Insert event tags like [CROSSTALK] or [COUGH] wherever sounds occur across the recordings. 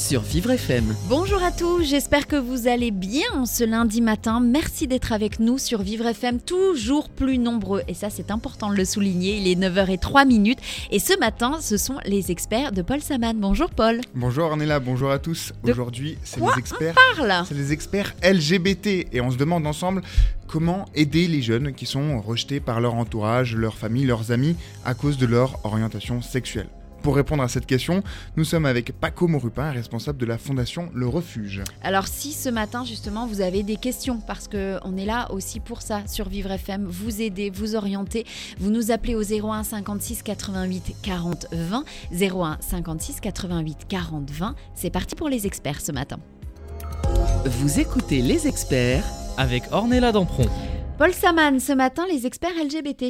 Sur Vivre FM. Bonjour à tous, j'espère que vous allez bien ce lundi matin. Merci d'être avec nous sur Vivre FM, toujours plus nombreux. Et ça, c'est important de le souligner. Il est 9h03 minutes. Et ce matin, ce sont les experts de Paul Saman. Bonjour Paul. Bonjour Ornella, bonjour à tous. De Aujourd'hui, c'est les experts. Parle C'est les experts LGBT et on se demande ensemble comment aider les jeunes qui sont rejetés par leur entourage, leur famille, leurs amis à cause de leur orientation sexuelle. Pour répondre à cette question, nous sommes avec Paco Morupin, responsable de la fondation Le Refuge. Alors si ce matin justement vous avez des questions, parce que on est là aussi pour ça sur Vivre FM, vous aider, vous orienter, vous nous appelez au 01 56 88 40 20, 01 56 88 40 20. C'est parti pour les experts ce matin. Vous écoutez les experts Avec Ornella Dampron. Paul Saman, ce matin les experts LGBT.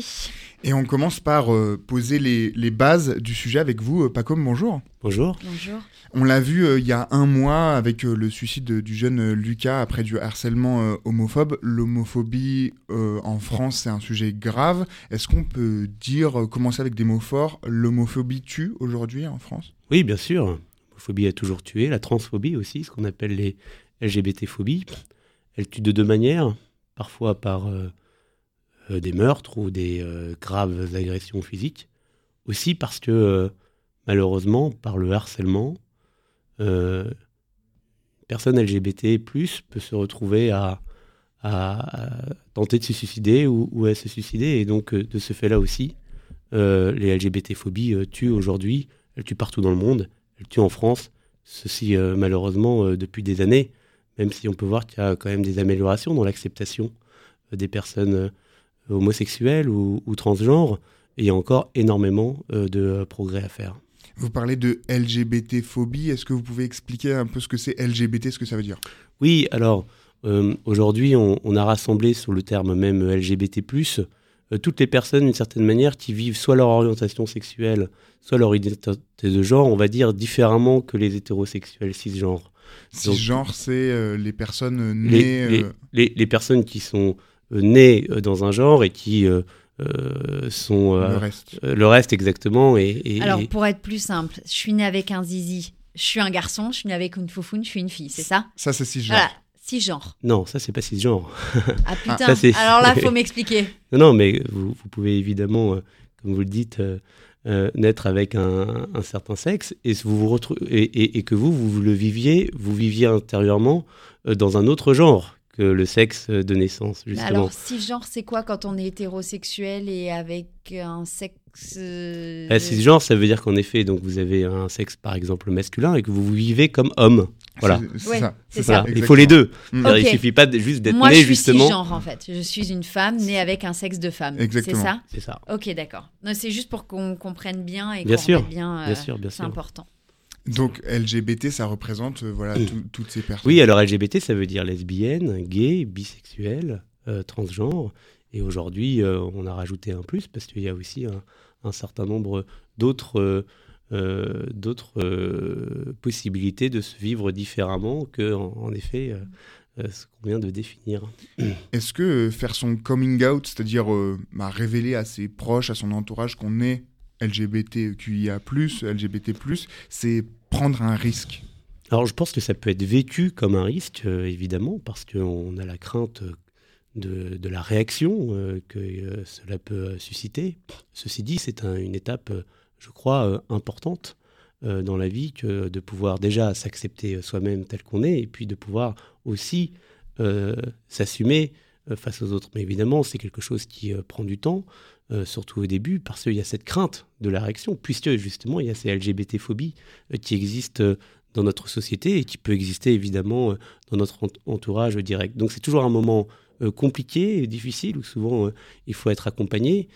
Et on commence par euh, poser les, les bases du sujet avec vous, euh, Paco, bonjour. Bonjour. Bonjour. On l'a vu euh, il y a un mois avec euh, le suicide du jeune euh, Lucas après du harcèlement euh, homophobe. L'homophobie euh, en France, c'est un sujet grave. Est-ce qu'on peut dire, euh, commencer avec des mots forts, l'homophobie tue aujourd'hui en France? Oui, bien sûr. L'homophobie a toujours tué. La transphobie aussi, ce qu'on appelle les LGBT-phobies. Elle tue de deux manières. Parfois par euh, euh, des meurtres ou des euh, graves agressions physiques. Aussi parce que, malheureusement, par le harcèlement, une personne LGBT+, peut se retrouver à, tenter de se suicider ou, à se suicider. Et donc, de ce fait-là aussi, les LGBT-phobies tuent aujourd'hui. Elles tuent partout dans le monde. Elles tuent en France. Ceci, malheureusement, depuis des années. Même si on peut voir qu'il y a quand même des améliorations dans l'acceptation euh, des personnes euh, homosexuelles ou, ou transgenres. Et il y a encore énormément euh, de progrès à faire. Vous parlez de LGBT-phobie. Est-ce que vous pouvez expliquer un peu ce que c'est LGBT, ce que ça veut dire? Oui, alors euh, aujourd'hui, on, on a rassemblé sur le terme même LGBT, toutes les personnes, d'une certaine manière, qui vivent soit leur orientation sexuelle, soit leur identité de genre, on va dire, différemment que les hétérosexuels cisgenres. Donc- Cisgenre, c'est euh, les personnes euh, Les, nées. les, euh, les- les personnes qui sont nées dans un genre et qui euh, euh, sont. euh, le reste. euh, le reste, exactement. Et, et- Alors et- pour être plus simple, je suis née avec un zizi, je suis un garçon, je suis née avec une foufoune, je suis une fille, c'est ça? Ça, c'est cisgenre. Voilà, six genres. Non, ça, c'est pas cisgenre. Ah [LAUGHS] putain, ça, alors là faut m'expliquer. Non, non, mais vous, vous pouvez évidemment, euh, comme vous le dites, euh, euh, naître avec un, un certain sexe et, vous vous retrou- et, et- et que vous, vous le viviez, vous viviez intérieurement euh, dans un autre genre que le sexe de naissance, Mais justement. Alors six genres c'est quoi quand on est hétérosexuel et avec un sexe euh, Euh, cisgenre, ça veut dire qu'en effet, donc vous avez un sexe par exemple masculin et que vous vous vivez comme homme. Voilà. C'est- C'est Ouais, ça. c'est. Il faut les deux. Mm. C'est-à-dire, Ok. Il suffit pas de, juste d'être Moi né je suis justement. cisgenre en fait. Je suis une femme née avec un sexe de femme. Exactement. C'est ça? C'est ça. Ok d'accord. Non, C'est juste pour qu'on comprenne bien et Bien qu'on remette bien. euh, Bien sûr, bien c'est sûr. important. Donc, LGBT, ça représente euh, voilà, tout- toutes ces personnes. Oui, alors LGBT, ça veut dire lesbienne, gay, bisexuel, euh, transgenre. Et aujourd'hui, euh, on a rajouté un plus parce qu'il y a aussi un, un certain nombre d'autres euh, d'autres euh, possibilités de se vivre différemment que, en, en effet, euh, ce qu'on vient de définir. [CLEARS THROAT] Est-ce que faire son coming out, c'est-à-dire bah, révéler à ses proches, à son entourage qu'on est LGBTQIA+, LGBT+, c'est prendre un risque? Alors, je pense que ça peut être vécu comme un risque, évidemment, parce qu'on a la crainte de, de la réaction que cela peut susciter. Ceci dit, c'est un- une étape, je crois, euh, importante euh, dans la vie que de pouvoir déjà s'accepter euh, soi-même tel qu'on est, et puis de pouvoir aussi s'assumer face aux autres. Mais évidemment, c'est quelque chose qui prend du temps, surtout au début, parce qu'il y a cette crainte de la réaction, puisque justement, il y a ces LGBT-phobies qui existent dans notre société et qui peut exister évidemment dans notre ent- entourage direct. Donc c'est toujours un moment compliqué difficile où souvent il faut être accompagné.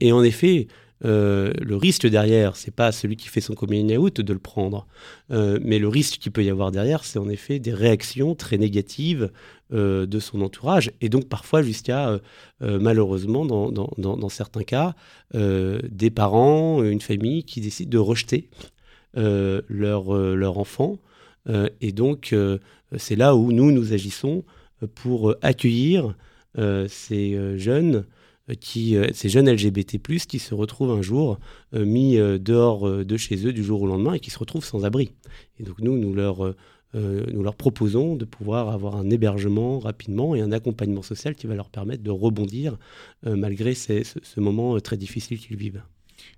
Et en effet, euh, le risque derrière, c'est pas celui qui fait son coming out de le prendre, euh, mais le risque qu'il peut y avoir derrière, c'est en effet des réactions très négatives euh, de son entourage, et donc parfois jusqu'à, malheureusement, dans, certains cas, des parents, une famille qui décident de rejeter leur, leur enfant, et donc c'est là où nous, nous agissons pour accueillir ces jeunes qui, euh, ces jeunes LGBT+, qui se retrouvent un jour euh, mis dehors de chez eux du jour au lendemain et qui se retrouvent sans abri. Et donc nous, nous leur, nous leur proposons de pouvoir avoir un hébergement rapidement et un accompagnement social qui va leur permettre de rebondir malgré ce, moment très difficile qu'ils vivent.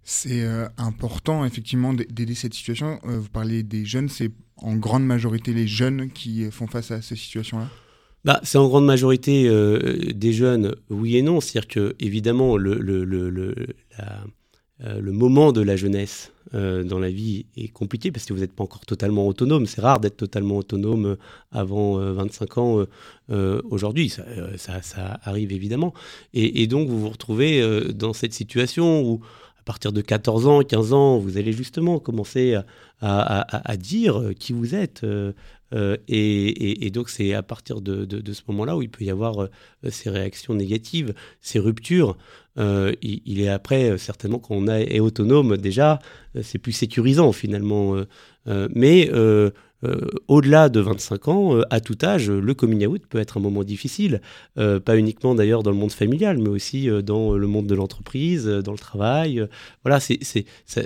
C'est important effectivement d'aider cette situation. vous parlez des jeunes, c'est en grande majorité les jeunes qui font face à ces situations-là? Bah, C'est en grande majorité euh, des jeunes, oui et non. C'est-à-dire que, évidemment, le, le, le, le, euh, le moment de la jeunesse euh, dans la vie est compliqué parce que vous n'êtes pas encore totalement autonome. C'est rare d'être totalement autonome avant 25 ans aujourd'hui. Ça, ça, ça, arrive évidemment. Et, et, donc, vous vous retrouvez dans cette situation où, à partir de 14 ans, 15 ans, vous allez justement commencer à, dire qui vous êtes, euh, et, donc c'est à partir de, ce moment-là où il peut y avoir euh, ces réactions négatives, ces ruptures. Euh, il, est après, certainement, quand on est autonome déjà, c'est plus sécurisant finalement. mais au-delà de 25 ans, à tout âge, le coming out peut être un moment difficile, pas uniquement d'ailleurs dans le monde familial, mais aussi dans le monde de l'entreprise, dans le travail. voilà, c'est, ça,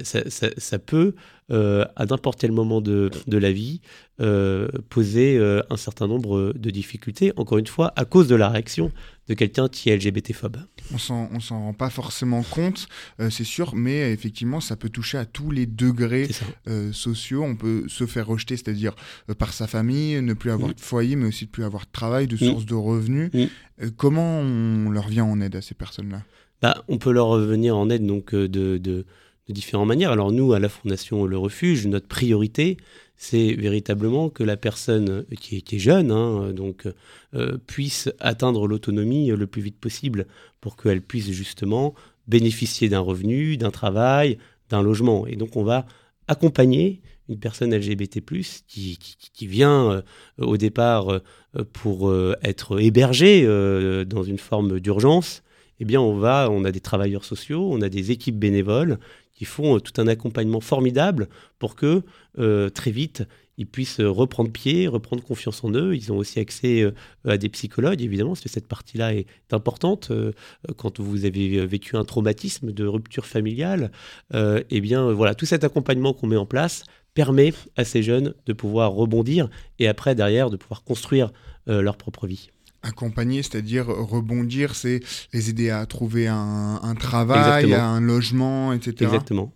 ça, peut euh, à n'importe quel moment de, de la vie, euh, poser euh, un certain nombre de difficultés, encore une fois, à cause de la réaction de quelqu'un qui est LGBT-phobe. On s'en, on s'en rend pas forcément compte, c'est sûr, mais effectivement, ça peut toucher à tous les degrés sociaux. On peut se faire rejeter, c'est-à-dire par sa famille, ne plus avoir mm. de foyer, mais aussi de plus avoir de travail, de mm. source de revenus. Mm. comment on leur vient en aide à ces personnes-là? Bah, On peut leur venir en aide donc de, de de différentes manières. Alors nous, à la Fondation Le Refuge, notre priorité, c'est véritablement que la personne qui est, jeune hein, euh, puisse atteindre l'autonomie le plus vite possible pour qu'elle puisse justement bénéficier d'un revenu, d'un travail, d'un logement. Et donc on va accompagner une personne LGBT+, qui, qui, vient euh, au départ euh, pour être hébergée dans une forme d'urgence, eh bien on va, on a des travailleurs sociaux, on a des équipes bénévoles qui font euh, tout un accompagnement formidable pour que euh, très vite ils puissent reprendre pied, reprendre confiance en eux. Ils ont aussi accès euh, à des psychologues, évidemment, parce que cette partie-là est importante. quand vous avez vécu un traumatisme de rupture familiale, eh bien, voilà, tout cet accompagnement qu'on met en place permet à ces jeunes de pouvoir rebondir et après, derrière, de pouvoir construire leur propre vie accompagner, c'est-à-dire rebondir, c'est les aider à trouver un, travail, un logement, etc. Exactement.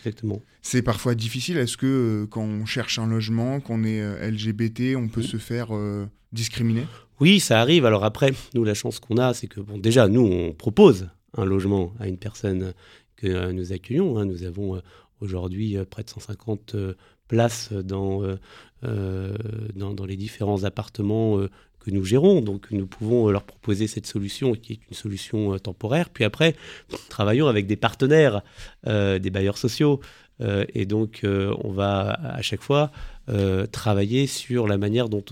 Exactement. C'est parfois difficile. Est-ce que euh, quand on cherche un logement, qu'on est euh, LGBT, on peut se faire euh, discriminer? Oui, ça arrive. Alors après, nous, la chance qu'on a, c'est que bon, déjà, nous, on propose un logement à une personne que nous accueillons. Hein. Nous avons aujourd'hui près de 150 places dans, dans, dans, les différents appartements que nous gérons. Donc nous pouvons leur proposer cette solution qui est une solution euh, temporaire. Puis après, travaillons avec des partenaires, euh, des bailleurs sociaux. Euh, et donc on va à chaque fois travailler sur la manière dont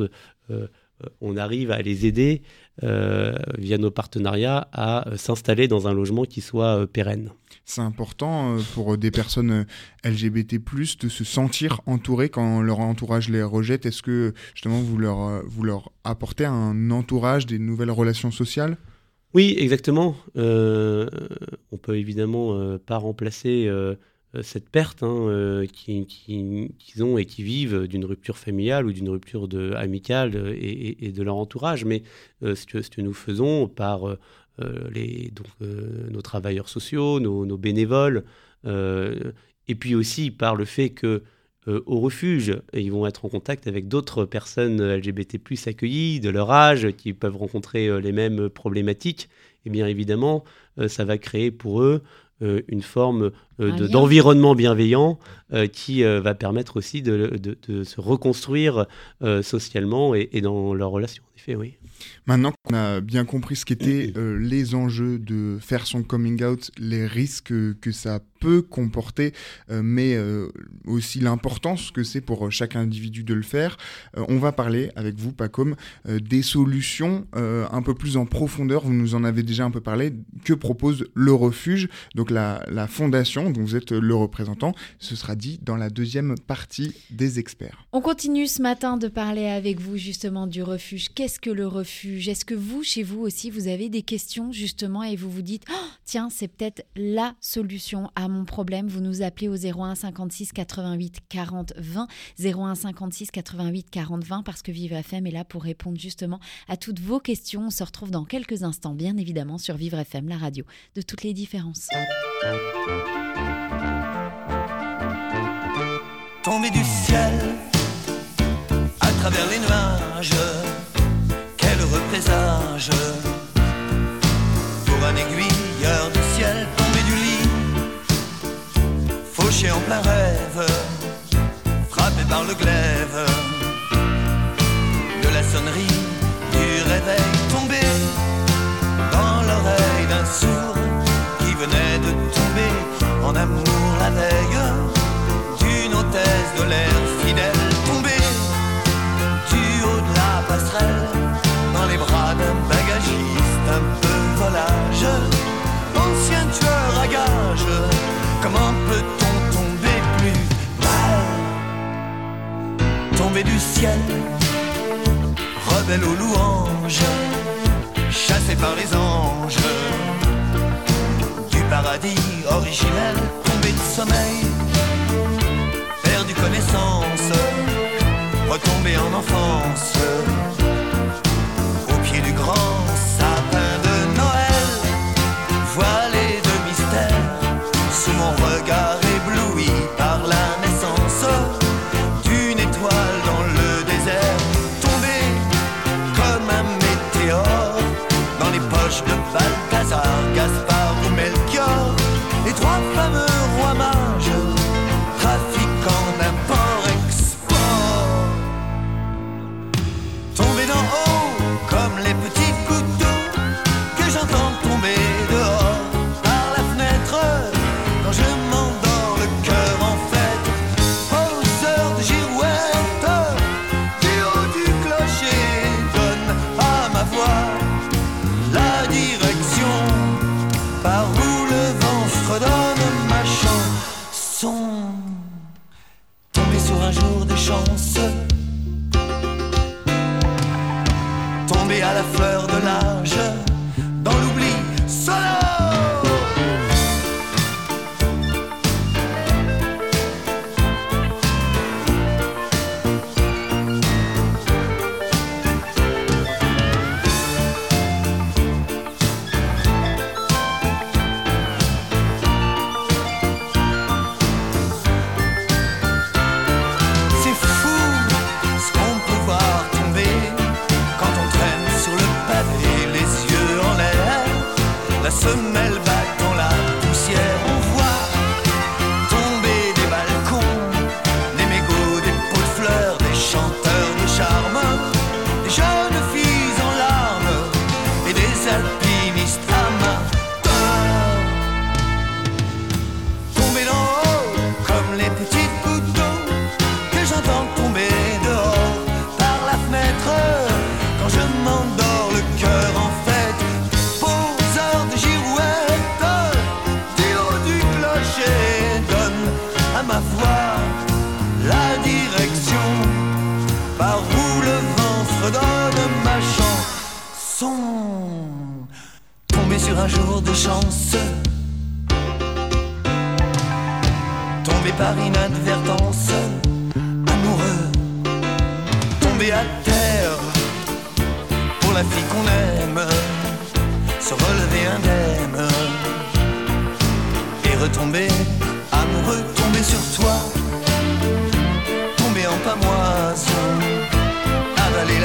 on arrive à les aider via nos partenariats à s'installer dans un logement qui soit pérenne c'est important euh, pour des personnes euh, LGBT+, de se sentir entourées quand leur entourage les rejette. Est-ce que justement vous leur, euh, vous leur apportez un entourage, des nouvelles relations sociales? Oui, exactement. on peut évidemment pas remplacer cette perte hein, qu'ils ont et qui vivent d'une rupture familiale ou d'une rupture amicale et, de leur entourage. Mais ce, que, nous faisons par euh, les, donc, euh, nos travailleurs sociaux, nos, bénévoles, euh, et puis aussi par le fait que au refuge, ils vont être en contact avec d'autres personnes LGBT+ accueillies de leur âge qui peuvent rencontrer les mêmes problématiques. Et bien évidemment, ça va créer pour eux une forme euh, de- d'environnement bienveillant euh, qui euh, va permettre aussi de, de- de se reconstruire euh, socialement et, et dans leurs relations. En effet, oui. Maintenant qu'on a bien compris ce qu'étaient [CLEARS THROAT] euh, les enjeux de faire son coming out, les risques que ça peut comporter, euh, mais euh, aussi l'importance que c'est pour chaque individu de le faire, euh, on va parler avec vous, Pacom, euh, des solutions euh, un peu plus en profondeur. Vous nous en avez déjà un peu parlé. Que propose le refuge, donc la, la fondation dont vous êtes le représentant Ce sera dit dans la deuxième partie des experts. On continue ce matin de parler avec vous justement du refuge. Qu'est-ce que le refuge? Est-ce que vous, chez vous aussi, vous avez des questions justement et vous vous dites Oh, tiens, c'est peut-être la solution à mon problème? Vous nous appelez au 01 56 88 40 20 01 56 88 40 20 parce que Vive FM est là pour répondre justement à toutes vos questions. On se retrouve dans quelques instants, bien évidemment, sur Vivre FM, la radio de toutes les différences. Tombé du ciel à travers les nuages. Quel heureux présage pour un aiguilleur du ciel tombé du lit, fauché en plein rêve, frappé par le glaive de la sonnerie du réveil tombé dans l'oreille d'un sourd en amour la veille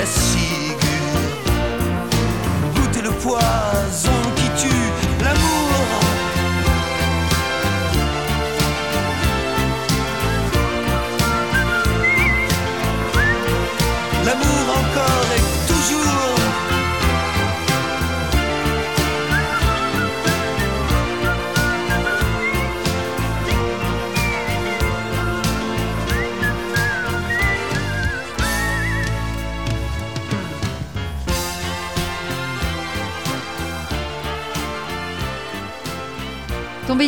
avaler la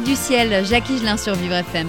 Du ciel, Jacques Higelin sur Vivre FM.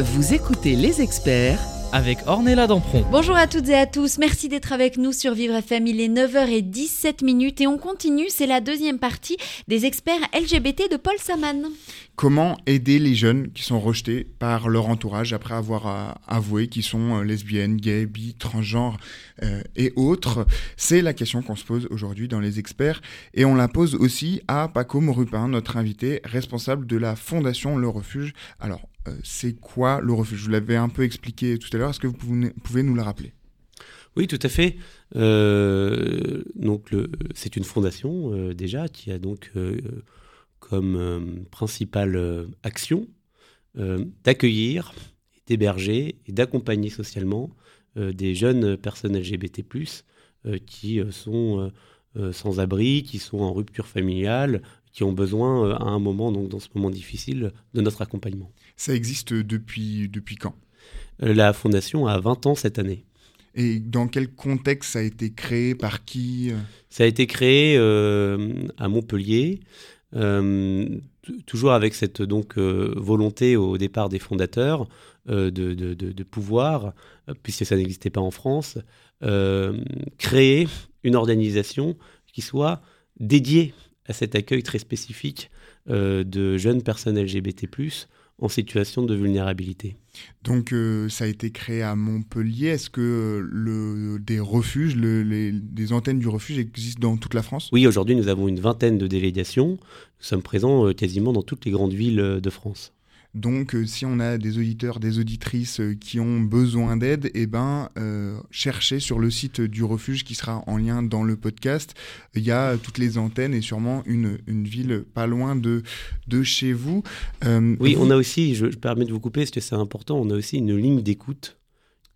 Vous écoutez les experts avec Ornella Dampron. Bonjour à toutes et à tous, merci d'être avec nous sur Vivre FM. Il est 9h17 minutes et on continue, c'est la deuxième partie des experts LGBT de Paul Saman. Comment aider les jeunes qui sont rejetés par leur entourage après avoir euh, avoué qu'ils sont euh, lesbiennes, gays, bi, transgenres euh, et autres? C'est la question qu'on se pose aujourd'hui dans les experts et on la pose aussi à Paco Morupin, notre invité responsable de la fondation Le Refuge. Alors, c'est quoi le refuge? Je vous l'avais un peu expliqué tout à l'heure, est-ce que vous pouvez nous le rappeler? Oui, tout à fait. Euh, c'est une fondation euh, déjà qui a donc euh, comme euh, principale euh, action euh, d'accueillir, d'héberger et d'accompagner socialement des jeunes personnes LGBT+, qui sont sans abri, qui sont en rupture familiale, qui ont besoin à un moment, donc dans ce moment difficile, de notre accompagnement. Ça existe depuis, depuis quand? La fondation a 20 ans cette année. Et dans quel contexte ça a été créé? Par qui? Ça a été créé euh, à Montpellier euh, toujours avec cette donc euh, volonté au départ des fondateurs euh, de, de, de, de, pouvoir, puisque ça n'existait pas en France, créer une organisation qui soit dédiée à cet accueil très spécifique de jeunes personnes LGBT+, en situation de vulnérabilité. Donc euh, ça a été créé à Montpellier. Est-ce que le, des refuges, le, les, des antennes du refuge existent dans toute la France? Oui, aujourd'hui nous avons une vingtaine de délégations. Nous sommes présents euh, quasiment dans toutes les grandes villes euh, de France. Donc, euh, si on a des auditeurs, des auditrices euh, qui ont besoin d'aide, eh ben, euh, cherchez sur le site du refuge qui sera en lien dans le podcast. Il y a toutes les antennes et sûrement une, une ville pas loin de, de chez vous. Euh, oui, vous... on a aussi, je, je permets de vous couper parce que c'est important, on a aussi une ligne d'écoute.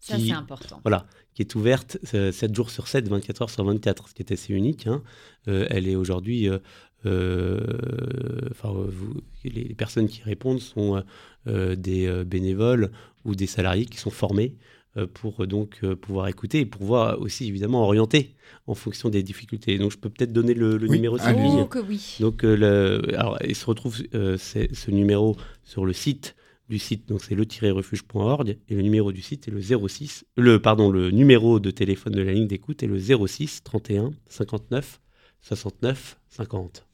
Ça, c'est important. Voilà, qui est ouverte euh, 7 jours sur 7, 24 heures sur 24, ce qui est assez unique. Hein. Euh, elle est aujourd'hui euh, enfin, vous, les, les, personnes qui répondent sont euh, des euh, bénévoles ou des salariés qui sont formés euh, pour donc pouvoir écouter et pouvoir aussi évidemment orienter en fonction des difficultés. Donc je peux peut-être donner le, le oui. numéro de oh, ligne. Que oui. Donc le, alors, il se retrouve ce numéro sur le site du site, donc c'est le-refuge.org, et le numéro du site est le 06, le, pardon, le numéro de téléphone de la ligne d'écoute est le 06 31 59 69 50.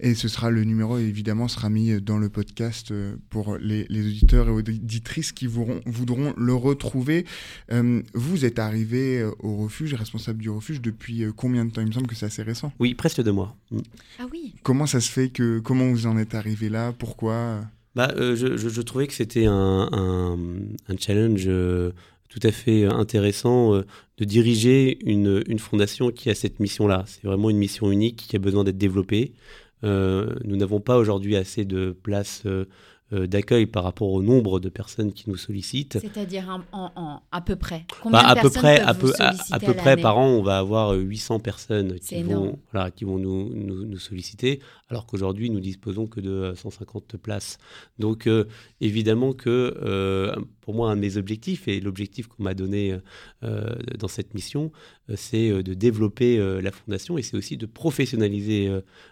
Et ce sera le numéro, évidemment, sera mis dans le podcast pour les, les auditeurs et auditrices qui voudront, voudront le retrouver. Euh, vous êtes arrivé au refuge, responsable du refuge, depuis combien de temps? Il me semble que c'est assez récent. Oui, presque deux mois. Ah oui. Comment ça se fait que, comment vous en êtes arrivé là? Pourquoi? Bah, euh, je, je, je, trouvais que c'était un, un, un, challenge euh, tout à fait intéressant euh, de diriger une, une, fondation qui a cette mission-là. C'est vraiment une mission unique qui a besoin d'être développée. Euh, nous n'avons pas aujourd'hui assez de places euh, d'accueil par rapport au nombre de personnes qui nous sollicitent. C'est-à-dire en, en, à peu près Combien bah, à de peu près, à peu, à, à peu près par an, on va avoir 800 personnes qui vont, voilà, qui vont nous, nous, nous solliciter, alors qu'aujourd'hui, nous disposons que de 150 places. Donc, euh, évidemment que euh, pour moi, un de mes objectifs, et l'objectif qu'on m'a donné euh, dans cette mission, c'est de développer la fondation et c'est aussi de professionnaliser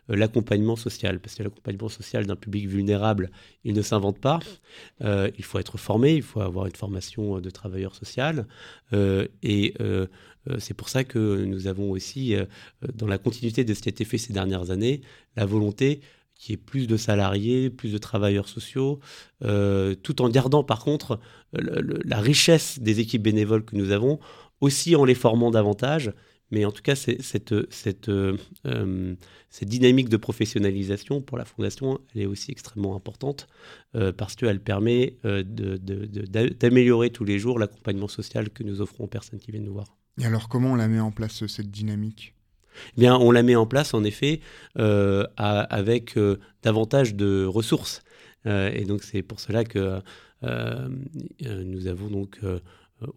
l'accompagnement social. Parce que l'accompagnement social d'un public vulnérable, il ne s'invente pas. Euh, il faut être formé, il faut avoir une formation de travailleur social. Euh, et euh, c'est pour ça que nous avons aussi, dans la continuité de ce qui a été fait ces dernières années, la volonté qu'il y ait plus de salariés, plus de travailleurs sociaux, euh, tout en gardant par contre la richesse des équipes bénévoles que nous avons, aussi en les formant davantage. Mais en tout cas, cette, cette, euh, cette, dynamique de professionnalisation pour la Fondation, elle est aussi extrêmement importante euh, parce qu'elle permet euh, d'améliorer tous les jours l'accompagnement social que nous offrons aux personnes qui viennent nous voir. Et alors, comment on la met en place, cette dynamique? Eh bien, on la met en place en effet euh, à, avec euh, davantage de ressources. Euh, et donc c'est pour cela que euh, nous avons donc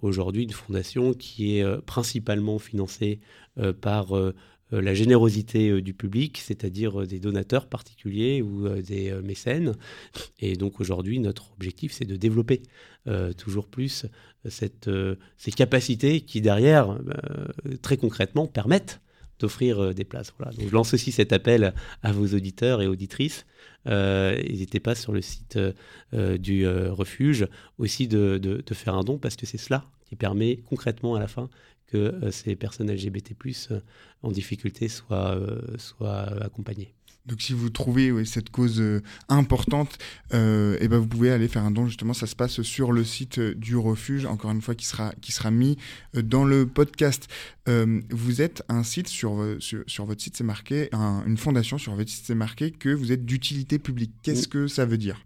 aujourd'hui une fondation qui est principalement financée par la générosité du public, c'est-à-dire des donateurs particuliers ou des mécènes. Et donc aujourd'hui, notre objectif, c'est de développer toujours plus cette, ces capacités qui, derrière, très concrètement, permettent d'offrir euh, des places. Donc je lance aussi cet appel à vos auditeurs et auditrices. Euh, N'hésitez pas sur le site euh, du refuge aussi de, de, de, faire un don parce que c'est cela qui permet concrètement à la fin que ces personnes LGBT+ en difficulté soient, soient accompagnées. Donc si vous trouvez cette cause euh, importante, euh, et ben vous pouvez aller faire un don justement. Ça se passe sur le site euh, du refuge, encore une fois qui sera qui sera mis dans le podcast. vous êtes un site sur sur, sur votre site c'est marqué une fondation sur votre site c'est marqué que vous êtes d'utilité publique. Qu'est-ce que ça veut dire?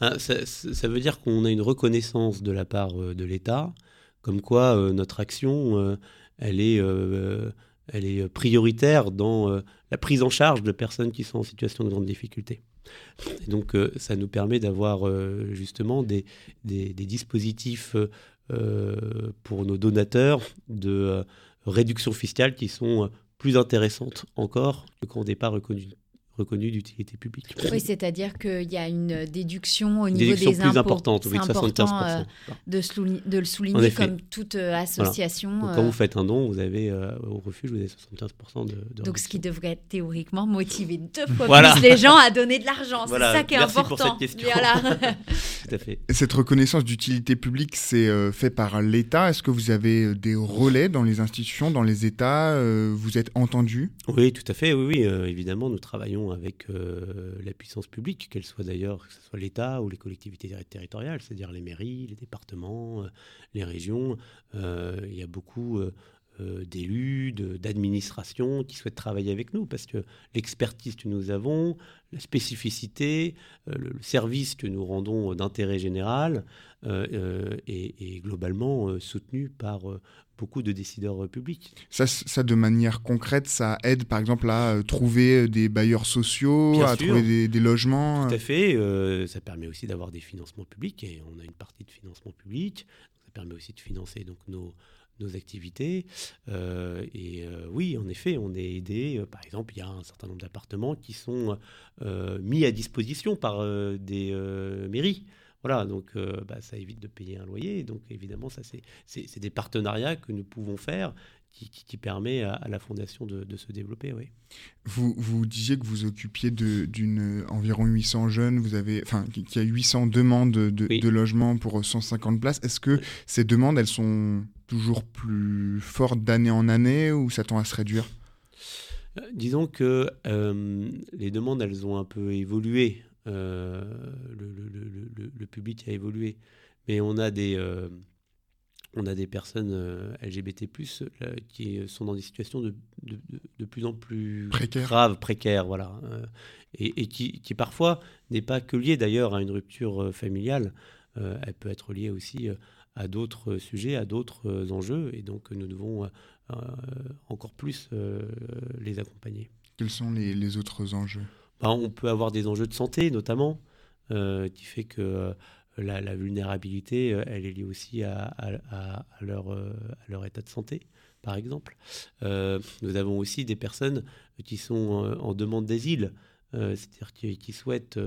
Ah, ça, ça, veut dire qu'on a une reconnaissance de la part de l'État, comme quoi notre action elle est elle est prioritaire dans euh, la prise en charge de personnes qui sont en situation de grande difficulté. Donc, euh, ça nous permet d'avoir euh, justement des, des, dispositifs pour nos donateurs de réduction fiscale qui sont plus intéressantes encore que quand on n'est pas reconnu reconnu d'utilité publique. Oui, c'est-à-dire qu'il y a une déduction au niveau des impôts. plus importante, oui, important 75%. de, de, le souligner comme toute euh, association. Quand vous faites un don, vous avez euh, au refuge, vous avez 75% de, de Donc, ce qui devrait théoriquement motiver deux fois plus les gens à donner de l'argent. C'est ça qui est Merci important. Pour cette question. Voilà. [LAUGHS] Tout à fait. Cette reconnaissance d'utilité publique, c'est euh, fait par l'État? Est-ce que vous avez des relais dans les institutions, dans les États Vous êtes entendu? Oui, tout à fait. Oui, oui évidemment, nous travaillons avec euh, la puissance publique, qu'elle soit d'ailleurs, que ce soit l'État ou les collectivités territoriales, c'est-à-dire les mairies, les départements, euh, les régions. Euh, il y a beaucoup d'élus, d'administrations qui souhaitent travailler avec nous parce que l'expertise que nous avons, la spécificité, le, service que nous rendons d'intérêt général est, globalement soutenu par beaucoup de décideurs euh, publics. Ça, ça, de manière concrète, ça aide par exemple à euh, trouver euh, des bailleurs sociaux, à trouver des, logements Tout à fait. ça permet aussi d'avoir des financements publics et on a une partie de financement public. Ça permet aussi de financer donc nos, nos activités. et oui, en effet, on est aidé. par exemple, il y a un certain nombre d'appartements qui sont mis à disposition par des mairies. Voilà, donc euh, bah, ça évite de payer un loyer. Donc évidemment, ça c'est des partenariats que nous pouvons faire qui, qui, permet à, la fondation de, se développer. Oui. Vous, vous disiez que vous occupiez d'une environ 800 jeunes, vous avez, enfin, qu'il y a 800 demandes de, de logement pour 150 places. Est-ce que ces demandes, elles sont toujours plus fortes d'année en année ou ça tend à se réduire? Euh, Disons que euh, les demandes, elles ont un peu évolué. Euh, le, public a évolué. Mais on a des, euh, on a des personnes euh, LGBT, qui sont dans des situations de, de, plus en plus graves, précaires, voilà. et, qui, qui, parfois n'est pas que liée d'ailleurs à une rupture familiale. elle peut être liée aussi à d'autres sujets, à d'autres enjeux. Et donc nous devons encore plus les accompagner. Quels sont les, les autres enjeux? On peut avoir des enjeux de santé notamment, euh, qui fait que euh, la, vulnérabilité, euh, est liée aussi à, leur, à, leur, état de santé, par exemple. nous avons aussi des personnes qui sont en demande d'asile, c'est-à-dire qui, souhaitent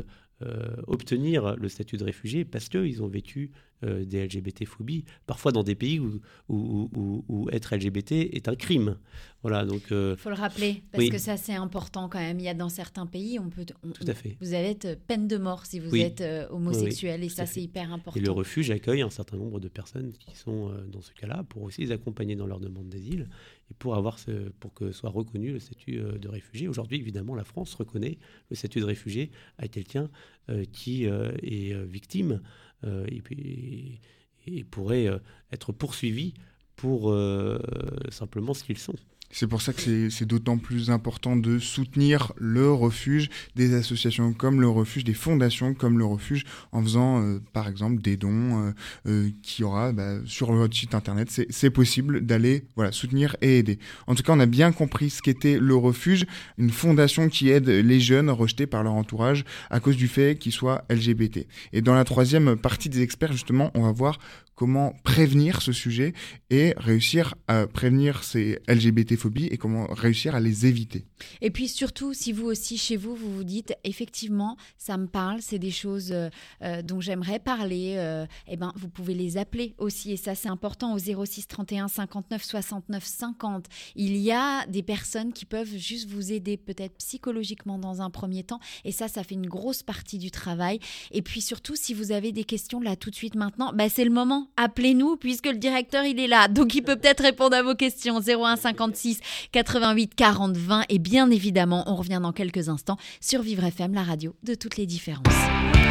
obtenir le statut de réfugié parce qu'ils ont vécu euh, des LGBT-phobies, parfois dans des pays où, où, où, être LGBT est un crime. Voilà, donc. Il euh, faut le rappeler, parce que ça c'est important quand même. Il y a dans certains pays, on peut. tout à fait. Vous allez être peine de mort si vous êtes euh, homosexuel, et ça c'est hyper important. Et le refuge accueille un certain nombre de personnes qui sont dans ce cas-là pour aussi les accompagner dans leur demande d'asile et pour avoir ce, pour que soit reconnu le statut de réfugié. Aujourd'hui, évidemment, la France reconnaît le statut de réfugié à quelqu'un qui est victime euh, et, pourraient euh, être poursuivis pour euh, simplement ce qu'ils sont. C'est pour ça que c'est d'autant plus important de soutenir le refuge, des associations comme le refuge, des fondations comme le refuge, en faisant euh, par exemple des dons euh, euh, qui aura bah, sur votre site internet. C'est possible d'aller soutenir et aider. En tout cas, on a bien compris ce qu'était le refuge, une fondation qui aide les jeunes rejetés par leur entourage à cause du fait qu'ils soient LGBT. Et dans la troisième partie des experts, justement, on va voir comment prévenir ce sujet et réussir à prévenir ces LGBT LGBT-phobies et comment réussir à les éviter. Et puis surtout, si vous aussi chez vous, vous vous dites effectivement, ça me parle, c'est des choses euh, euh, dont j'aimerais parler, euh, eh ben, vous pouvez les appeler aussi. Et ça, c'est important au 06 31 59 69 50. Il y a des personnes qui peuvent juste vous aider, peut-être psychologiquement dans un premier temps. Et ça, ça fait une grosse partie du travail. Et puis surtout, si vous avez des questions là tout de suite maintenant, bah, c'est le moment. Appelez-nous puisque le directeur, il est là. Donc, il peut peut-être répondre à vos questions. 01 56 88 40 20. Et bien évidemment, on revient dans quelques instants sur Vivre FM, la radio de toutes les différences.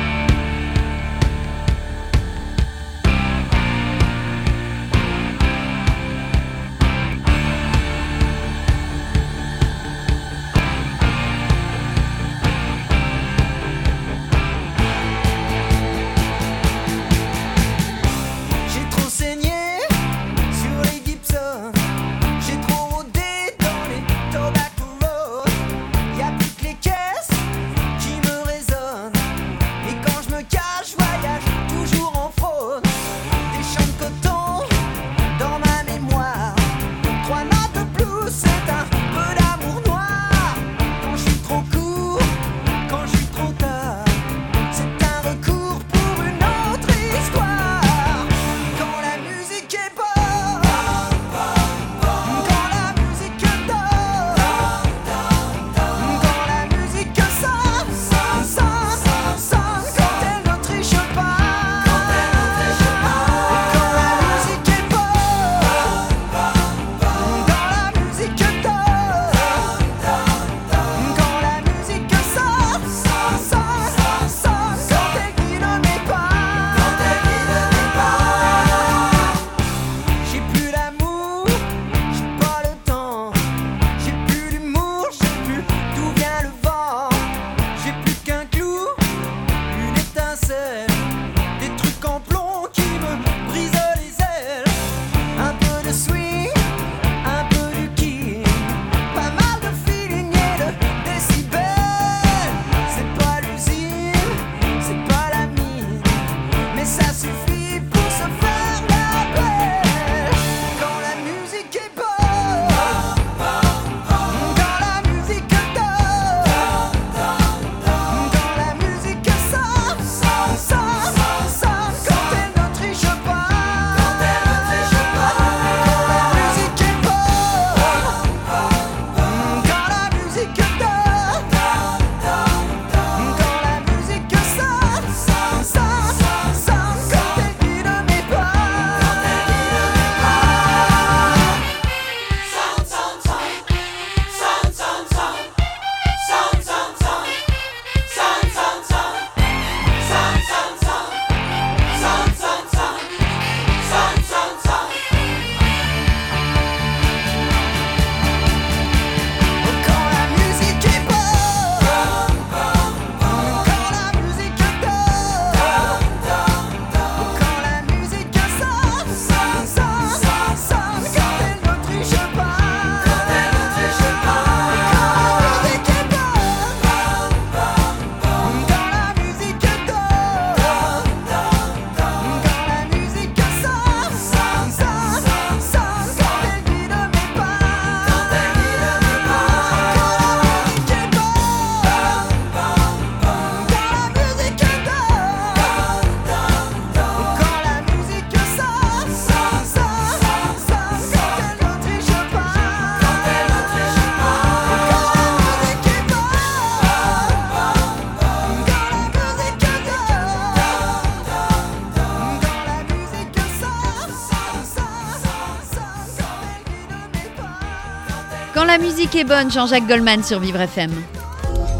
Quand la musique est bonne, Jean-Jacques Goldman sur Vivre FM.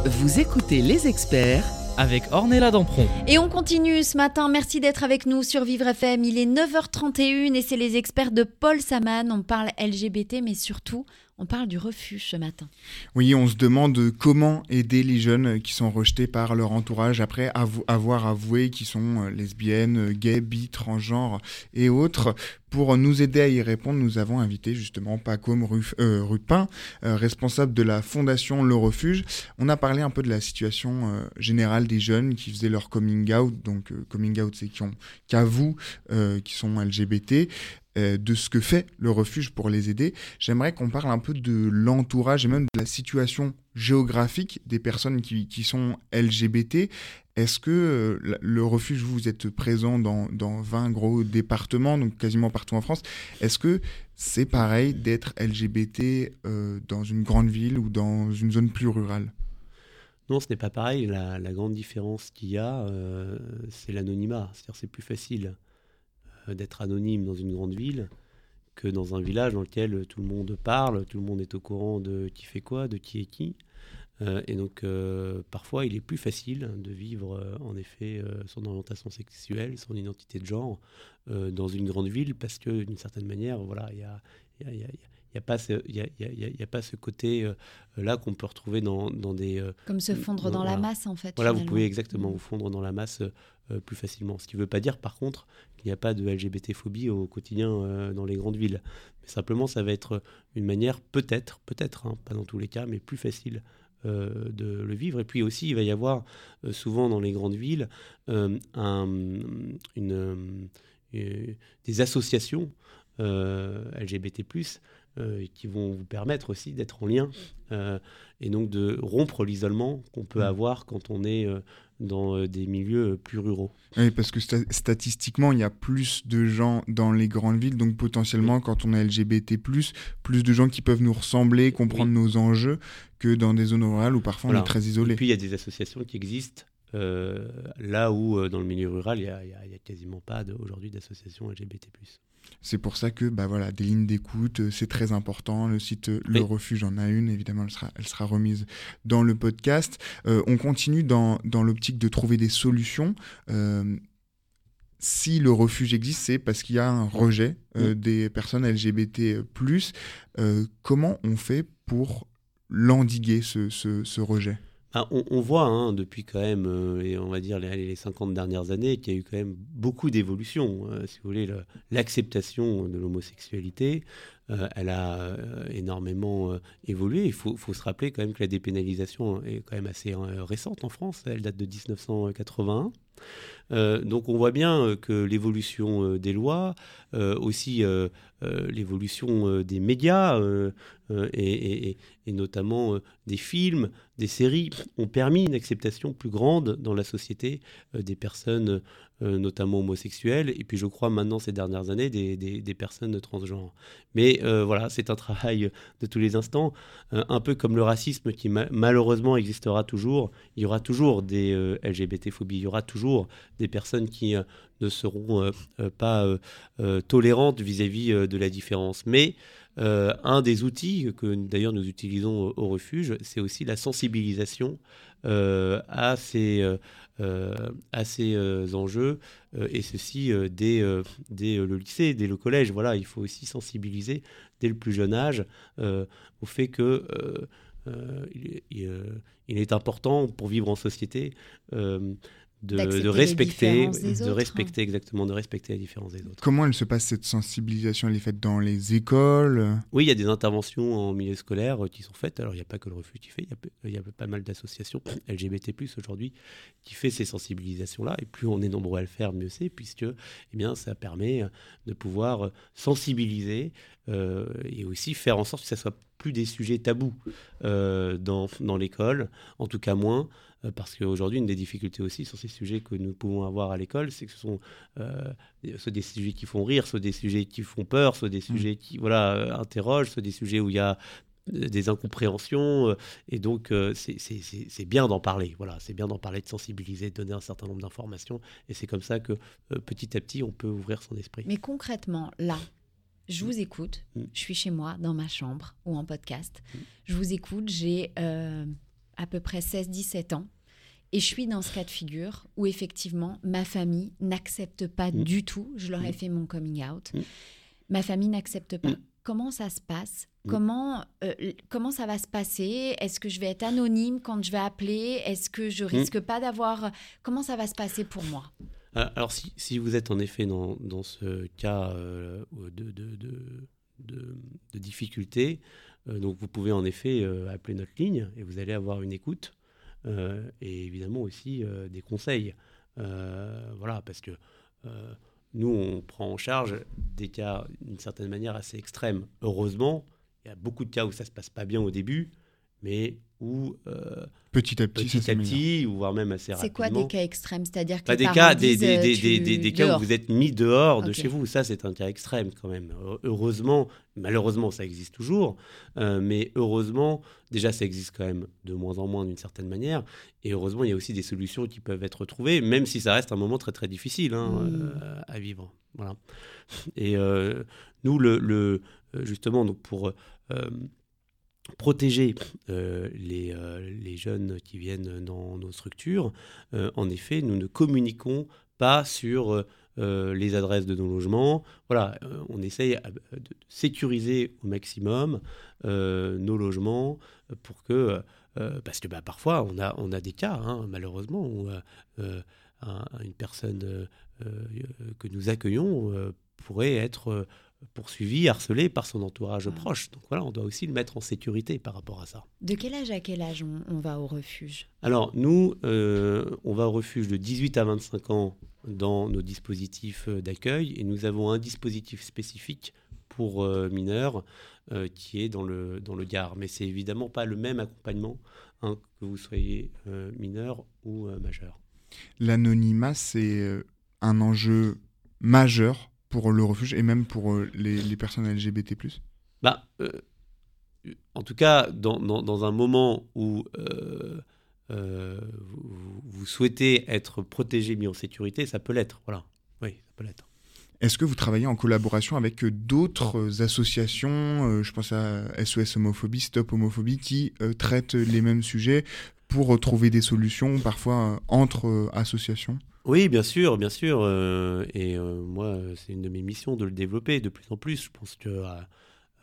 Vous écoutez les experts avec Ornella Dampron. Et on continue ce matin. Merci d'être avec nous sur Vivre FM. Il est 9h31 et c'est les experts de Paul Saman. On parle LGBT, mais surtout, on parle du refuge ce matin. Oui, on se demande comment aider les jeunes qui sont rejetés par leur entourage après avoir avoué qu'ils sont euh, lesbiennes, gays, bi, transgenres et autres. Pour nous aider à y répondre, nous avons invité justement Ruf- euh, Rupin, euh, responsable de la fondation Le Refuge. On a parlé un peu de la situation générale des jeunes qui faisaient leur coming out. Donc, coming out, c'est qui, ont- qui avouent qui sont LGBT. Euh, de ce que fait le refuge pour les aider, j'aimerais qu'on parle un peu de l'entourage et même de la situation géographique des personnes qui, sont LGBT. Est-ce que euh, le refuge, vous êtes présent dans, dans 20 gros départements, donc quasiment partout en France, est-ce que c'est pareil d'être LGBT euh, dans une grande ville ou dans une zone plus rurale? Non, ce n'est pas pareil. La, la grande différence qu'il y a, c'est l'anonymat. C'est-à-dire c'est plus facile d'être anonyme dans une grande ville que dans un village dans lequel tout le monde parle, tout le monde est au courant de qui fait quoi, de qui est qui. Euh, et donc, euh, parfois, il est plus facile de vivre, euh, en effet, euh, son orientation sexuelle, son identité de genre euh, dans une grande ville, parce que, d'une certaine manière, voilà, il y a pas ce, il y a, il y a- y pas ce côté euh, là qu'on peut retrouver dans, dans des. euh, Comme se fondre dans la voilà. masse, en fait. voilà, vous pouvez exactement Mm. vous fondre dans la masse euh, plus facilement. Ce qui ne veut pas dire, par contre, qu'il n'y a pas de LGBT-phobie au quotidien dans les grandes villes. Mais simplement, ça va être une manière, peut-être, peut-être, hein, pas dans tous les cas, mais plus facile euh, de le vivre. Et puis aussi, il va y avoir euh, souvent dans les grandes villes euh, un- une, des associations LGBT+, euh, qui vont vous permettre aussi d'être en lien euh, et donc de rompre l'isolement qu'on peut Mm. avoir quand on est euh, dans des milieux plus ruraux. Oui, parce que sta- statistiquement, il y a plus de gens dans les grandes villes, donc potentiellement, quand on est LGBT+, plus de gens qui peuvent nous ressembler, comprendre nos enjeux, que dans des zones rurales où parfois on est très Et isolé. puis il y a des associations qui existent euh, là où dans le milieu rural, il n'y a, quasiment pas aujourd'hui d'associations LGBT+. C'est pour ça que bah voilà, des lignes d'écoute, euh, c'est très important. Le site euh, Le Oui. Refuge en a une, évidemment, elle sera, elle sera remise dans le podcast. Euh, on continue dans, dans l'optique de trouver des solutions. Euh, si le refuge existe, c'est parce qu'il y a un rejet euh, des personnes LGBT+. Comment on fait pour l'endiguer, ce, ce, ce rejet? Ah, on, voit hein, depuis quand même, euh, on va dire les, les 50 dernières années, qu'il y a eu quand même beaucoup d'évolutions. Euh, si vous voulez, le- l'acceptation de l'homosexualité, euh, elle a énormément évolué. Il faut, faut se rappeler quand même que la dépénalisation est quand même assez récente en France. Elle date de 1981. Euh, donc on voit bien euh, que l'évolution euh, des lois, aussi l'évolution des médias et, notamment des films, des séries ont permis une acceptation plus grande dans la société des personnes, notamment homosexuelles, et puis je crois maintenant ces dernières années des, des- des personnes transgenres. Mais euh, voilà, c'est un travail de tous les instants, euh, un peu comme le racisme qui ma- malheureusement existera toujours. Il y aura toujours des euh, LGBT-phobies, il y aura toujours des personnes qui euh, ne seront euh, euh, pas euh, euh, tolérantes vis-à-vis euh, de la différence. Mais euh, un des outils que d'ailleurs nous utilisons au, refuge, c'est aussi la sensibilisation euh, à ces, euh, euh, à ces euh, enjeux, euh, et ceci euh, dès, euh, dès le lycée, dès le collège. Voilà, il faut aussi sensibiliser dès le plus jeune âge euh, au fait que euh, euh, il, est- il, euh, est important pour vivre en société euh, de, respecter, de autres. respecter exactement, de respecter la différence des autres. Comment elle se passe cette sensibilisation? Elle est faite dans les écoles? Oui, il y a des interventions en milieu scolaire euh, qui sont faites. Alors, il n'y a pas que le refuge qui fait, il y a y, pas mal d'associations [CLEARS THROAT] LGBT+, aujourd'hui, qui fait ces sensibilisations-là. Et plus on est nombreux à le faire, mieux c'est, puisque eh bien, ça permet euh, de pouvoir euh, sensibiliser euh, et aussi faire en sorte que ça soit plus des sujets tabous euh, dans, dans l'école, en tout cas moins, parce qu'aujourd'hui, une des difficultés aussi sur ces sujets que nous pouvons avoir à l'école, c'est que ce sont euh, soit des sujets qui font rire, soit des sujets qui font peur, soit des sujets qui voilà, euh, interrogent, soit des sujets où il y a euh, des incompréhensions. euh, et donc, euh, c'est- bien d'en parler. Voilà, c'est bien d'en parler, de sensibiliser, de donner un certain nombre d'informations. Et c'est comme ça que euh, petit à petit, on peut ouvrir son esprit. Mais concrètement, là, je vous écoute, Mm. je suis chez moi, dans ma chambre ou en podcast. Mm. Je vous écoute, j'ai euh, à peu près 16-17 ans. Et je suis dans ce cas de figure où effectivement ma famille n'accepte pas Mm. du tout. Je leur ai Mm. fait mon coming out. Mm. Ma famille n'accepte pas. Mm. Comment ça se passe? Mm. comment, euh, comment ça va se passer? Est-ce que je vais être anonyme quand je vais appeler? Est-ce que je risque pas d'avoir Comment ça va se passer pour moi? Euh, Alors, si, si vous êtes en effet dans, dans ce cas euh, de, de, de, de- de difficulté, euh, donc vous pouvez en effet appeler notre ligne et vous allez avoir une écoute et évidemment aussi euh, des conseils. Euh, voilà, parce que euh, nous, on prend en charge des cas d'une certaine manière assez extrêmes. Heureusement, il y a beaucoup de cas où ça se passe pas bien au début, mais où euh, Petit à petit, petit à petit, ou voire même assez C'est rapidement. quoi des cas extrêmes? C'est-à-dire que Pas les des parents cas, des, disent, des, euh, des, tu- des, des- des cas dehors. où vous êtes mis dehors de chez vous. Ça, c'est un cas extrême quand même. Heu- Heureusement, malheureusement, ça existe toujours. euh, mais heureusement, déjà, ça existe quand même de moins en moins d'une certaine manière. Et heureusement, il y a aussi des solutions qui peuvent être trouvées, même si ça reste un moment très très difficile hein, Mm. euh, à vivre. Voilà. Et euh, nous, le, le- justement, donc pour euh, protéger euh, les, euh, les jeunes qui viennent dans nos structures, euh, en effet, nous ne communiquons pas sur les adresses de nos logements. Voilà, on essaye de sécuriser au maximum nos logements pour que, parce que bah, parfois on a, on a des cas, hein, malheureusement, où un- une personne que nous accueillons pourrait être poursuivie, harcelée par son entourage Ah. proche. Donc voilà, on doit aussi le mettre en sécurité par rapport à ça. De quel âge à quel âge on, on va au refuge? Alors, nous, euh, on va au refuge de 18 à 25 ans dans nos dispositifs euh, d'accueil et nous avons un dispositif spécifique pour euh, mineurs euh, qui est dans le, dans le Gard. Mais c'est évidemment pas le même accompagnement hein, que vous soyez euh, mineur ou euh, majeur. L'anonymat, c'est un enjeu majeur pour le refuge et même pour euh, les, les personnes LGBT+. Bah, euh, en tout cas, dans, dans- dans un moment où euh, euh, vous, vous souhaitez être protégé, mis en sécurité, ça peut l'être. Voilà. Oui, ça peut l'être. Est-ce que vous travaillez en collaboration avec d'autres associations, je pense à SOS Homophobie, Stop Homophobie, qui traitent les mêmes sujets pour trouver des solutions, parfois entre associations? Oui, bien sûr, bien sûr. euh, et euh, moi, c'est une de mes missions de le développer de plus en plus. Je pense que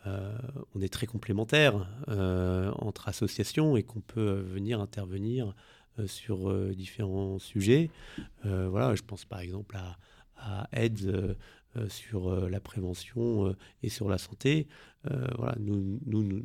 euh, on est très complémentaires entre associations et qu'on peut venir intervenir sur différents sujets. Voilà, je pense par exemple à, à AIDS sur la prévention et sur la santé. Voilà, nous, nous, nous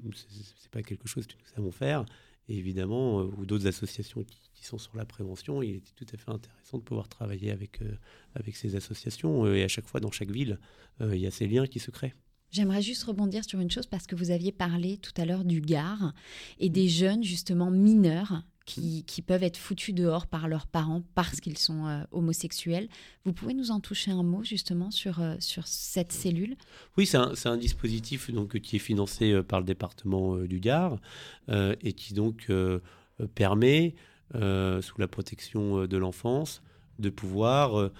pas quelque chose que nous savons faire. Évidemment, euh, ou d'autres associations qui, sont sur la prévention, il était tout à fait intéressant de pouvoir travailler avec, euh, avec ces associations. euh, et à chaque fois, dans chaque ville, il y a ces liens qui se créent. J'aimerais juste rebondir sur une chose parce que vous aviez parlé tout à l'heure du Gard et des jeunes justement mineurs qui, qui peuvent être foutus dehors par leurs parents parce qu'ils sont euh, homosexuels. Vous pouvez nous en toucher un mot justement sur, euh, sur cette cellule? Oui, c'est un, dispositif donc, qui est financé euh, par le département du Gard et qui donc permet, sous la protection de l'enfance, de pouvoir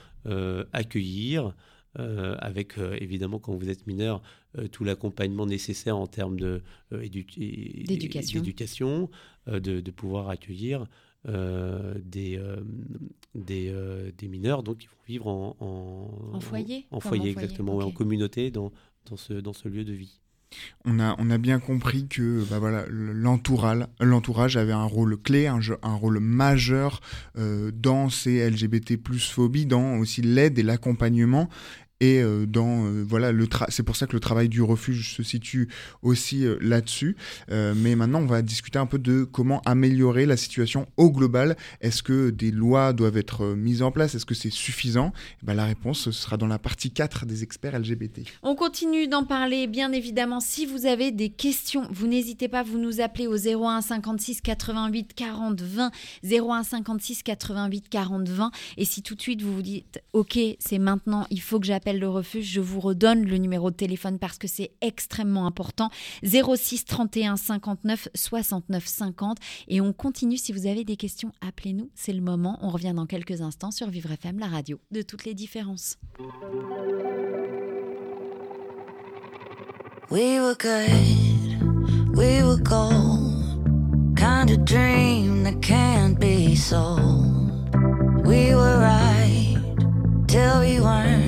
accueillir, euh, avec euh, évidemment quand vous êtes mineur, euh, tout l'accompagnement nécessaire en termes de, D'éducation. d'éducation, de, de pouvoir accueillir des, des, des mineurs donc, qui vont vivre en, en, En foyer En foyer, en foyer, exactement, ouais, en communauté, dans, dans, ce, dans ce lieu de vie. On a, bien compris que bah l'entourage, avait un rôle clé, un rôle majeur euh, dans ces LGBT plus phobies, dans aussi l'aide et l'accompagnement. Et euh, dans euh, voilà le c'est pour ça que le travail du refuge se situe aussi euh, là-dessus. Mais maintenant, on va discuter un peu de comment améliorer la situation au global. Est-ce que des lois doivent être mises en place? Est-ce que c'est suffisant? Eh ben, La réponse sera dans la partie 4 des experts LGBT. On continue d'en parler, bien évidemment. Si vous avez des questions, vous n'hésitez pas, vous nous appelez au 01 56 88 40 20, 01 56 88 40 20. Et si tout de suite vous vous dites, OK, c'est maintenant, il faut que j'appelle le refuge, je vous redonne le numéro de téléphone parce que c'est extrêmement important. 06 31 59 69 50. Et on continue. Si vous avez des questions, appelez-nous. C'est le moment. On revient dans quelques instants sur Vivre FM, la radio de toutes les différences. We were good, we were gold. Kind of dream that can't be. We were right till we weren't.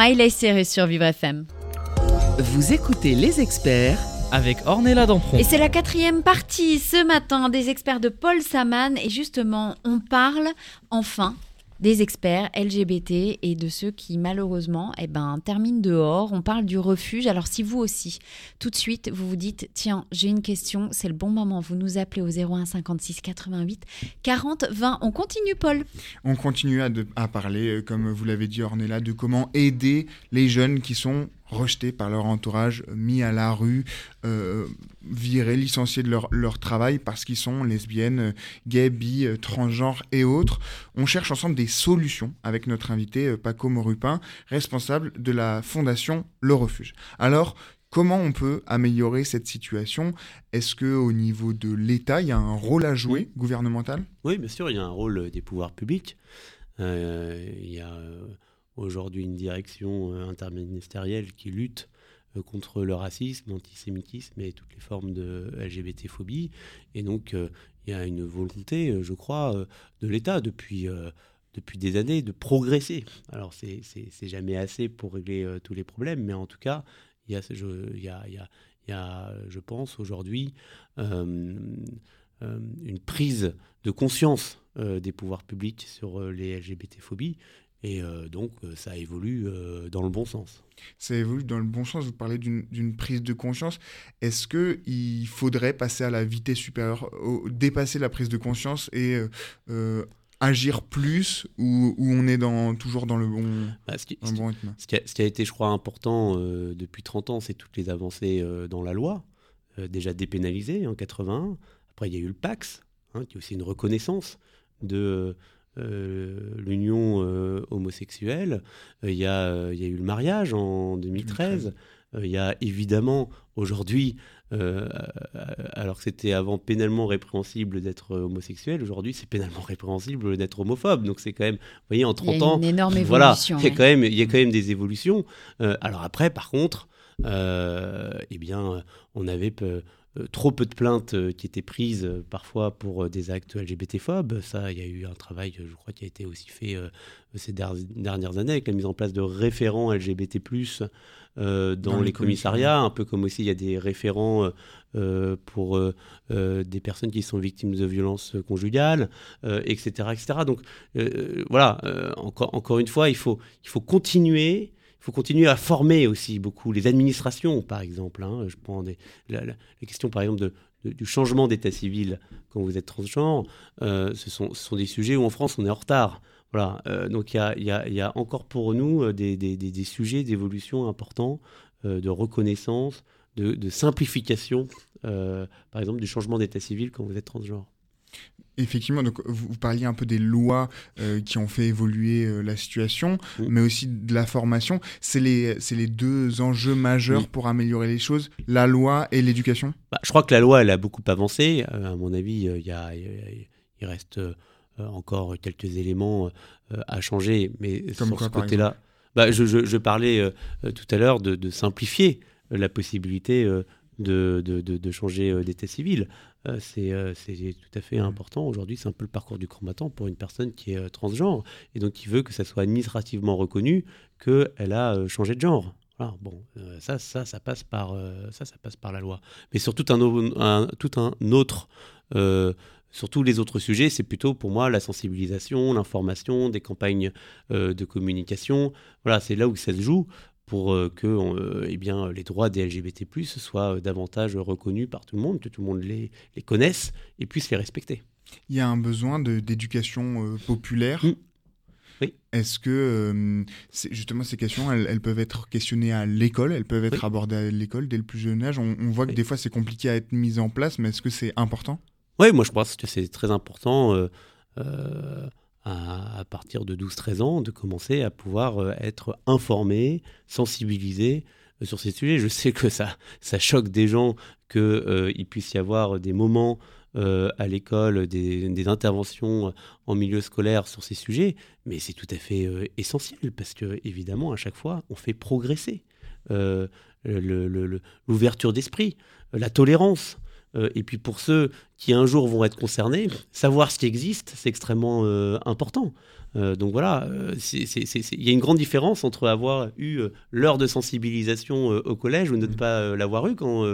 Miley Cyrus sur Vivre FM. Vous écoutez les experts avec Ornella Dampron. Et c'est la quatrième partie ce matin des experts de Paul Saman. Et justement, on parle enfin des experts LGBT et de ceux qui malheureusement eh ben, terminent dehors. On parle du refuge. Alors si vous aussi, tout de suite, vous vous dites, tiens, j'ai une question, c'est le bon moment, vous nous appelez au 01 56 88 40 20. On continue Paul. On continue à, de- à parler, euh, comme vous l'avez dit Ornella, de comment aider les jeunes qui sont rejetés par leur entourage, mis à la rue, euh, virés, licenciés de leur, leur travail parce qu'ils sont lesbiennes, gays, bi, transgenres et autres. On cherche ensemble des solutions avec notre invité euh, Paco Morupin, responsable de la fondation Le Refuge. Alors, Comment on peut améliorer cette situation? Est-ce que au niveau de l'État, il y a un rôle à jouer gouvernemental? Oui, bien sûr, il y a un rôle des pouvoirs publics. Euh, il y a aujourd'hui une direction euh, interministérielle qui lutte euh, contre le racisme, l'antisémitisme et toutes les formes de LGBT-phobie. Et donc, euh, il y a une volonté, je crois, de l'État depuis, depuis des années de progresser. Alors, c'est c'est- jamais assez pour régler tous les problèmes, mais en tout cas, il y a, je, pense, aujourd'hui, une prise de conscience des pouvoirs publics sur les LGBT-phobies. Et euh, donc, euh, ça évolue euh, dans le bon sens. Ça évolue dans le bon sens. Vous parlez d'une prise de conscience. Est-ce que il faudrait passer à la vitesse supérieure, au- dépasser la prise de conscience et euh, agir plus, ou, ou on est dans, toujours dans le bon, Bah, ce, qui, dans bon rythme? ce qui a, ce qui a été, je crois, important depuis 30 ans, c'est toutes les avancées dans la loi, déjà dépénalisées en 81. Après, il y a eu le PAX, hein, qui est aussi une reconnaissance de l'union euh, homosexuelle. Euh, Il y, a, euh, il y a eu le mariage en 2013. Euh, Il y a évidemment aujourd'hui, euh, alors que c'était avant pénalement répréhensible d'être homosexuel, aujourd'hui c'est pénalement répréhensible d'être homophobe. Donc c'est quand même, vous voyez, en Il y a 30 ans, [LAUGHS] voilà, il y a ouais. quand même, il y a quand même des évolutions. Euh, alors après, par contre, euh, eh bien, on avait euh, trop peu de plaintes euh, qui étaient prises euh, parfois pour euh, des actes LGBT-phobes. Ça, il y a eu un travail, euh, je crois, qui a été aussi fait euh, ces der- dernières années avec la mise en place de référents LGBT+, euh, dans, Dans les les commissariats, un peu comme aussi il y a des référents euh, euh, pour euh, euh, des personnes qui sont victimes de violences conjugales, euh, etc., etc. Donc euh, voilà, euh, encore, encore une fois, il faut, il faut continuer. Il faut continuer à former aussi beaucoup les administrations, par exemple. hein. Je prends la, question, par exemple, du changement d'état civil quand vous êtes transgenre, euh, ce, sont, des sujets où en France on est en retard. Voilà, euh, donc il y a, encore pour nous euh, des, sujets d'évolution importants, de reconnaissance, de, simplification, par exemple du changement d'état civil quand vous êtes transgenre. Effectivement, donc vous, parliez un peu des lois euh, qui ont fait évoluer euh, la situation, Mm. mais aussi de la formation. C'est les, les deux enjeux majeurs Oui. pour améliorer les choses, la loi et l'éducation? Bah, je crois que la loi, elle a beaucoup avancé. Euh, à mon avis, il y a- y reste encore quelques éléments à changer. Mais Comme sur quoi, ce côté-là, bah, je, je- je parlais tout à l'heure de, de simplifier la possibilité de, de- changer d'état civil. Euh, c'est euh, c'est tout à fait important. Aujourd'hui, c'est un peu le parcours du combattant pour une personne qui est euh, transgenre et donc qui veut que ça soit administrativement reconnu qu'elle a changé de genre. Bon, ça, ça, ça passe par, ça, ça passe par la loi. Mais sur un, tout un autre, sur tous les autres sujets, c'est plutôt pour moi la sensibilisation, l'information, des campagnes de communication. Voilà, c'est là où ça se joue pour euh, que on, euh, eh bien, les droits des LGBT+ soient euh, davantage reconnus par tout le monde, que tout le monde les, les connaisse et puisse les respecter. Il y a un besoin d'éducation populaire. Mm. Oui. Est-ce que euh, justement ces questions, elles, elles peuvent être questionnées à l'école, elles peuvent être Oui. abordées à l'école dès le plus jeune âge? On, on voit que Oui. des fois c'est compliqué à être mis en place, mais est-ce que c'est important? Oui, moi je pense que c'est très important euh, euh, à, partir de 12-13 ans de commencer à pouvoir euh, être informé, sensibilisé euh, sur ces sujets. Je sais que ça, ça choque des gens qu'il puisse y avoir des moments euh, à l'école, des, des interventions en milieu scolaire sur ces sujets, mais c'est tout à fait euh, essentiel parce que évidemment à chaque fois on fait progresser euh, l'ouverture d'esprit, euh, la tolérance. Euh, et puis pour ceux qui un jour vont être concernés, savoir ce qui existe, c'est extrêmement euh, important. Euh, donc voilà, il y a une grande différence entre avoir eu l'heure de sensibilisation au collège ou ne pas l'avoir eu quand,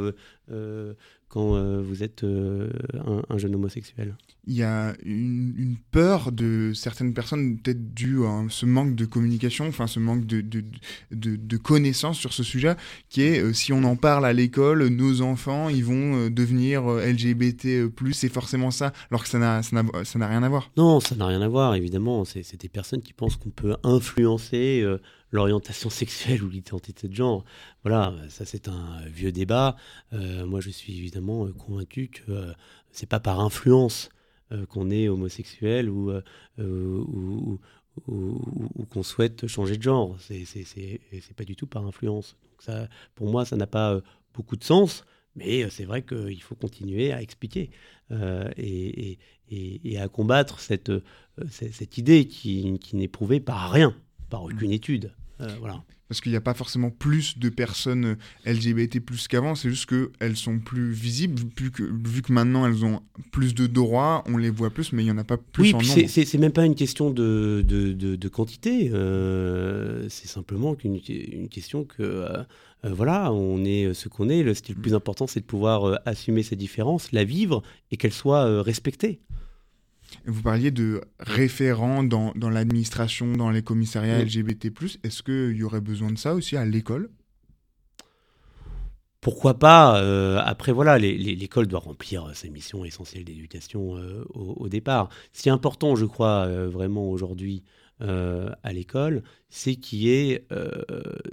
quand vous êtes un jeune homosexuel. Il y a une, peur de certaines personnes, peut-être due à ce manque de communication, enfin ce manque de, de, de, de connaissances sur ce sujet, qui est euh, si on en parle à l'école, nos enfants, ils vont euh, devenir euh, LGBT+, c'est forcément ça, alors que ça n'a rien à voir. Non, ça n'a rien à voir, évidemment. C'est des personnes qui pensent qu'on peut influencer l'orientation sexuelle ou l'identité de genre. Voilà, ça c'est un vieux débat. Moi, je suis évidemment convaincu que c'est pas par influence qu'on est homosexuel ou, euh, euh, ou, ou- qu'on souhaite changer de genre. C'est pas du tout par influence. Donc ça, pour moi, ça n'a pas euh, beaucoup de sens. Mais euh, c'est vrai qu'il faut continuer à expliquer euh, et, et- et- à combattre cette, euh, cette, cette idée qui, qui n'est prouvée par rien, par aucune étude. Euh, voilà. Parce qu'il n'y a pas forcément plus de personnes euh, LGBT plus qu'avant, c'est juste qu'elles sont plus visibles, vu que, vu que maintenant elles ont plus de droits, on les voit plus, mais il n'y en a pas plus oui, en nombre. c'est- même pas une question de, de, de- de quantité. euh, c'est simplement qu'une une question que euh, voilà, on est ce qu'on est. Le, ce qui est le plus important, c'est de pouvoir euh, assumer ces différences, la vivre et qu'elles soient respectées. Vous parliez de référents dans, dans l'administration, dans les commissariats Oui. LGBT+. Est-ce qu'il y aurait besoin de ça aussi à l'école? Pourquoi pas euh, Après, voilà, l'école doit remplir euh, sa mission essentielle d'éducation euh, au, au départ. Ce qui est important, je crois, euh, vraiment aujourd'hui à l'école, c'est qu'il y ait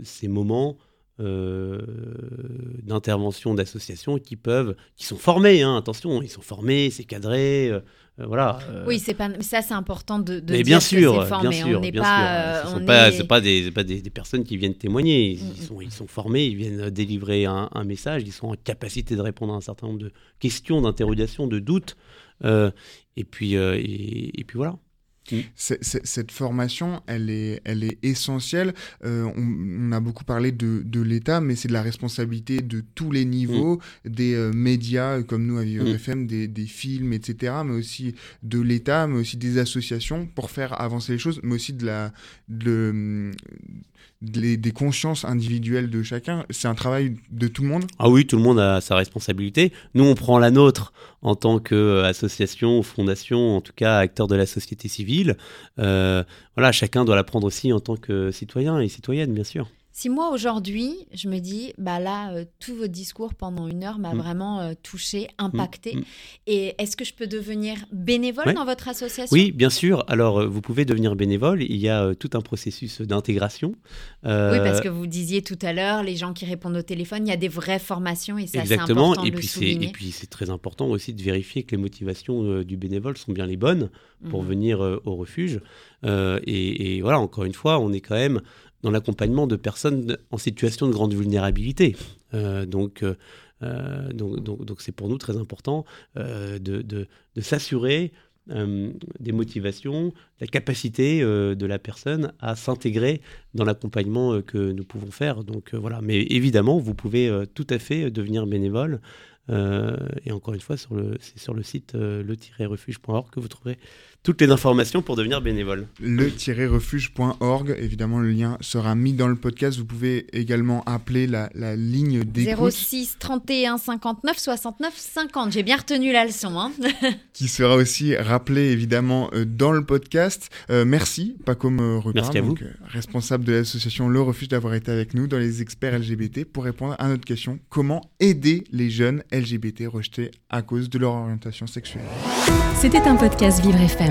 ces moments d'intervention d'associations qui peuvent, qui sont formés, hein, attention, ils sont formés, c'est cadré, voilà. euh, Oui, c'est pas ça, c'est important de, de mais bien sûr, formé. bien sûr, on n'est bien pas, sûr. euh, Ce sont pas, est- pas des, c'est pas des, des personnes qui viennent témoigner. Ils, Mm, ils sont, ils sont formés, ils viennent délivrer un, un message, ils sont en capacité de répondre à un certain nombre de questions, d'interrogations, de doutes. Euh, et puis, euh, et, et puis voilà. C'est- Cette formation, elle est, elle est essentielle. Euh, on, on a beaucoup parlé de, de l'État, mais c'est de la responsabilité de tous les niveaux, des euh, médias euh, comme nous à Vivre Mm. FM, des, des films, etc., mais aussi de l'État, mais aussi des associations pour faire avancer les choses, mais aussi de la, de, des consciences individuelles de chacun. C'est un travail de tout le monde? Ah oui, tout le monde a sa responsabilité. Nous, on prend la nôtre en tant qu'association, fondation, en tout cas acteur de la société civile. Euh, voilà, chacun doit la prendre aussi en tant que citoyen et citoyenne, bien sûr. Si moi aujourd'hui, je me dis, bah là, euh, tout votre discours pendant une heure m'a Mm. vraiment euh, touché, impacté. mm. Et est-ce que je peux devenir bénévole Ouais. dans votre association? Oui, bien sûr. Alors, euh, vous pouvez devenir bénévole. Il y a euh, tout un processus d'intégration. Euh, Oui, parce que vous disiez tout à l'heure, les gens qui répondent au téléphone, il y a des vraies formations et ça, c'est important Et de puis, le c'est, souligner. et puis, c'est très important aussi de vérifier que les motivations euh, du bénévole sont bien les bonnes pour Mhm. venir euh, au refuge. Euh, et, et voilà, encore une fois, on est quand même dans l'accompagnement de personnes en situation de grande vulnérabilité. Euh, donc, euh, euh, donc, donc, donc c'est pour nous très important de, de- s'assurer des motivations, la capacité de la personne à s'intégrer dans l'accompagnement que nous pouvons faire. Donc voilà, mais évidemment, vous pouvez tout à fait devenir bénévole. Et encore une fois, sur le, c'est sur le site le-refuge.org que vous trouverez toutes les informations pour devenir bénévole. le-refuge.org. Évidemment, le lien sera mis dans le podcast. Vous pouvez également appeler la, la ligne d'écoute 06 31 59 69 50. J'ai bien retenu la leçon. Hein [LAUGHS] qui sera aussi rappelée évidemment euh, dans le podcast. Euh, merci, Paco Repas, Merci à vous. donc, euh, responsable de l'association Le Refuge d'avoir été avec nous dans les experts LGBT pour répondre à notre question comment aider les jeunes LGBT rejetés à cause de leur orientation sexuelle? C'était un podcast Vivre FM.